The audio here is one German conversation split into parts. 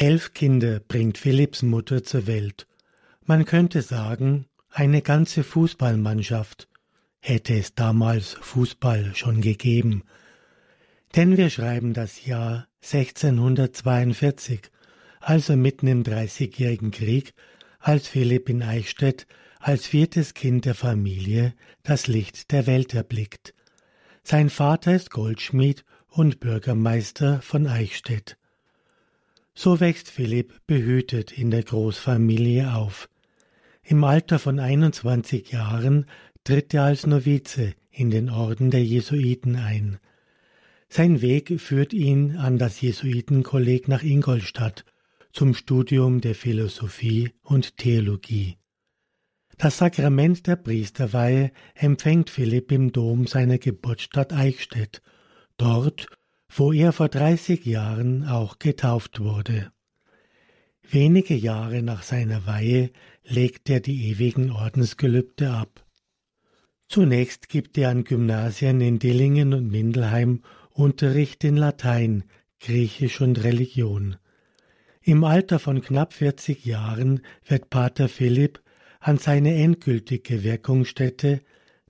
Elf Kinder bringt Philipps Mutter zur Welt. Man könnte sagen, eine ganze Fußballmannschaft hätte es damals Fußball schon gegeben. Denn wir schreiben das Jahr 1642, also mitten im Dreißigjährigen Krieg, als Philipp in Eichstätt als viertes Kind der Familie das Licht der Welt erblickt. Sein Vater ist Goldschmied und Bürgermeister von Eichstätt. So wächst Philipp behütet in der Großfamilie auf. Im Alter von 21 Jahren tritt er als Novize in den Orden der Jesuiten ein. Sein Weg führt ihn an das Jesuitenkolleg nach Ingolstadt zum Studium der Philosophie und Theologie. Das Sakrament der Priesterweihe empfängt Philipp im Dom seiner Geburtsstadt Eichstätt, dort, wo er vor 30 Jahren auch getauft wurde. Wenige Jahre nach seiner Weihe legt er die ewigen Ordensgelübde ab. Zunächst gibt er an Gymnasien in Dillingen und Mindelheim Unterricht in Latein, Griechisch und Religion. Im Alter von knapp 40 Jahren wird Pater Philipp an seine endgültige Wirkungsstätte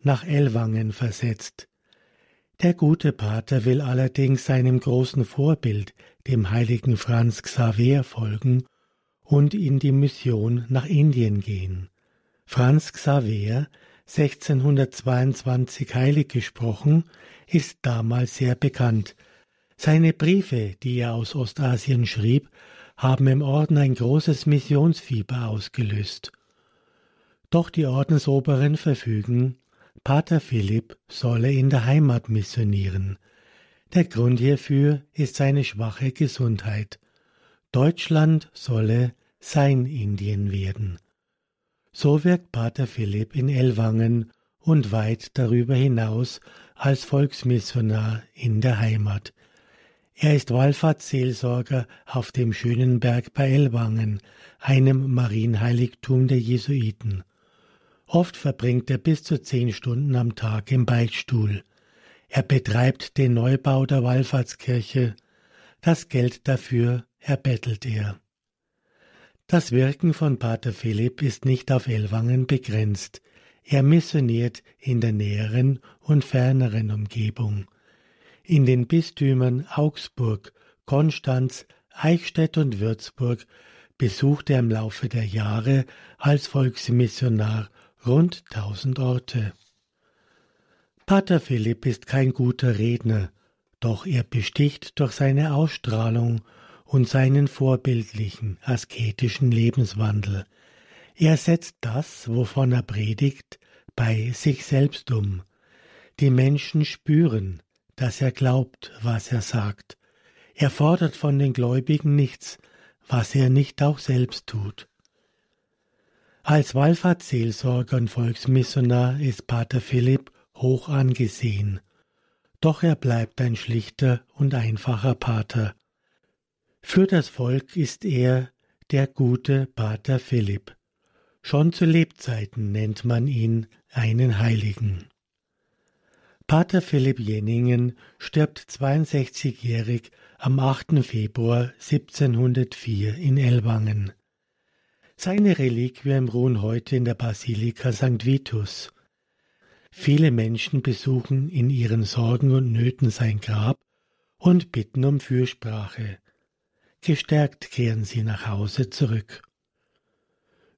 nach Ellwangen versetzt. Der gute Pater will allerdings seinem großen Vorbild, dem heiligen Franz Xaver, folgen und in die Mission nach Indien gehen. Franz Xaver, 1622 heilig gesprochen, ist damals sehr bekannt. Seine Briefe, die er aus Ostasien schrieb, haben im Orden ein großes Missionsfieber ausgelöst. Doch die Ordensoberen verfügen, Pater Philipp solle in der Heimat missionieren. Der Grund hierfür ist seine schwache Gesundheit. Deutschland solle sein Indien werden. So wirkt Pater Philipp in Ellwangen und weit darüber hinaus als Volksmissionar in der Heimat. Er ist Wallfahrtsseelsorger auf dem schönen Berg bei Ellwangen, einem Marienheiligtum der Jesuiten. Oft verbringt er bis zu zehn Stunden am Tag im Beichtstuhl. Er betreibt den Neubau der Wallfahrtskirche. Das Geld dafür erbettelt er. Das Wirken von Pater Philipp ist nicht auf Ellwangen begrenzt. Er missioniert in der näheren und ferneren Umgebung. In den Bistümern Augsburg, Konstanz, Eichstätt und Würzburg besucht er im Laufe der Jahre als Volksmissionar rund tausend Orte. Pater Philipp ist kein guter Redner, doch er besticht durch seine Ausstrahlung und seinen vorbildlichen, asketischen Lebenswandel. Er setzt das, wovon er predigt, bei sich selbst um. Die Menschen spüren, dass er glaubt, was er sagt. Er fordert von den Gläubigen nichts, was er nicht auch selbst tut. Als Wallfahrtsseelsorger und Volksmissionar ist Pater Philipp hoch angesehen. Doch er bleibt ein schlichter und einfacher Pater. Für das Volk ist er der gute Pater Philipp. Schon zu Lebzeiten nennt man ihn einen Heiligen. Pater Philipp Jenningen stirbt 62-jährig am 8. Februar 1704 in Ellwangen. Seine Reliquien ruhen heute in der Basilika St. Vitus. Viele Menschen besuchen in ihren Sorgen und Nöten sein Grab und bitten um Fürsprache. Gestärkt kehren sie nach Hause zurück.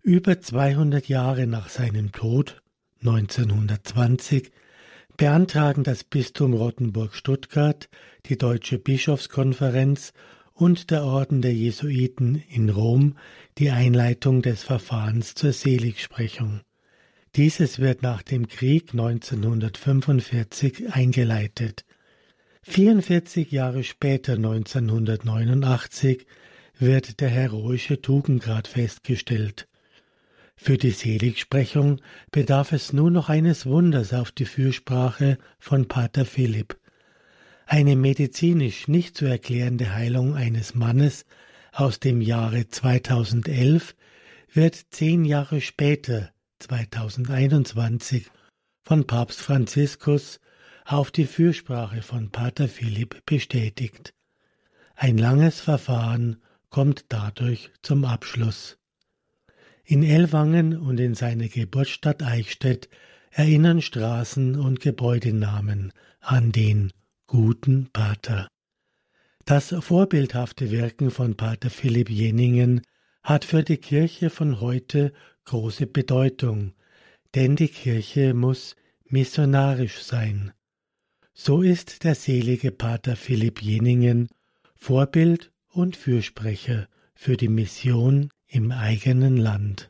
Über 200 Jahre nach seinem Tod, 1920, beantragen das Bistum Rottenburg-Stuttgart, die Deutsche Bischofskonferenz und der Orden der Jesuiten in Rom die Einleitung des Verfahrens zur Seligsprechung. Dieses wird nach dem Krieg 1945 eingeleitet. 44 Jahre später, 1989, wird der heroische Tugendgrad festgestellt. Für die Seligsprechung bedarf es nur noch eines Wunders auf die Fürsprache von Pater Philipp. Eine medizinisch nicht zu erklärende Heilung eines Mannes aus dem Jahre 2011 wird zehn Jahre später, 2021, von Papst Franziskus auf die Fürsprache von Pater Philipp bestätigt. Ein langes Verfahren kommt dadurch zum Abschluss. In Ellwangen und in seiner Geburtsstadt Eichstätt erinnern Straßen und Gebäudenamen an den guten Pater. Das vorbildhafte Wirken von Pater Philipp Jenningen hat für die Kirche von heute große Bedeutung, denn die Kirche muss missionarisch sein. So ist der selige Pater Philipp Jenningen Vorbild und Fürsprecher für die Mission im eigenen Land.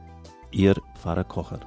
Ihr Pfarrer Kocher.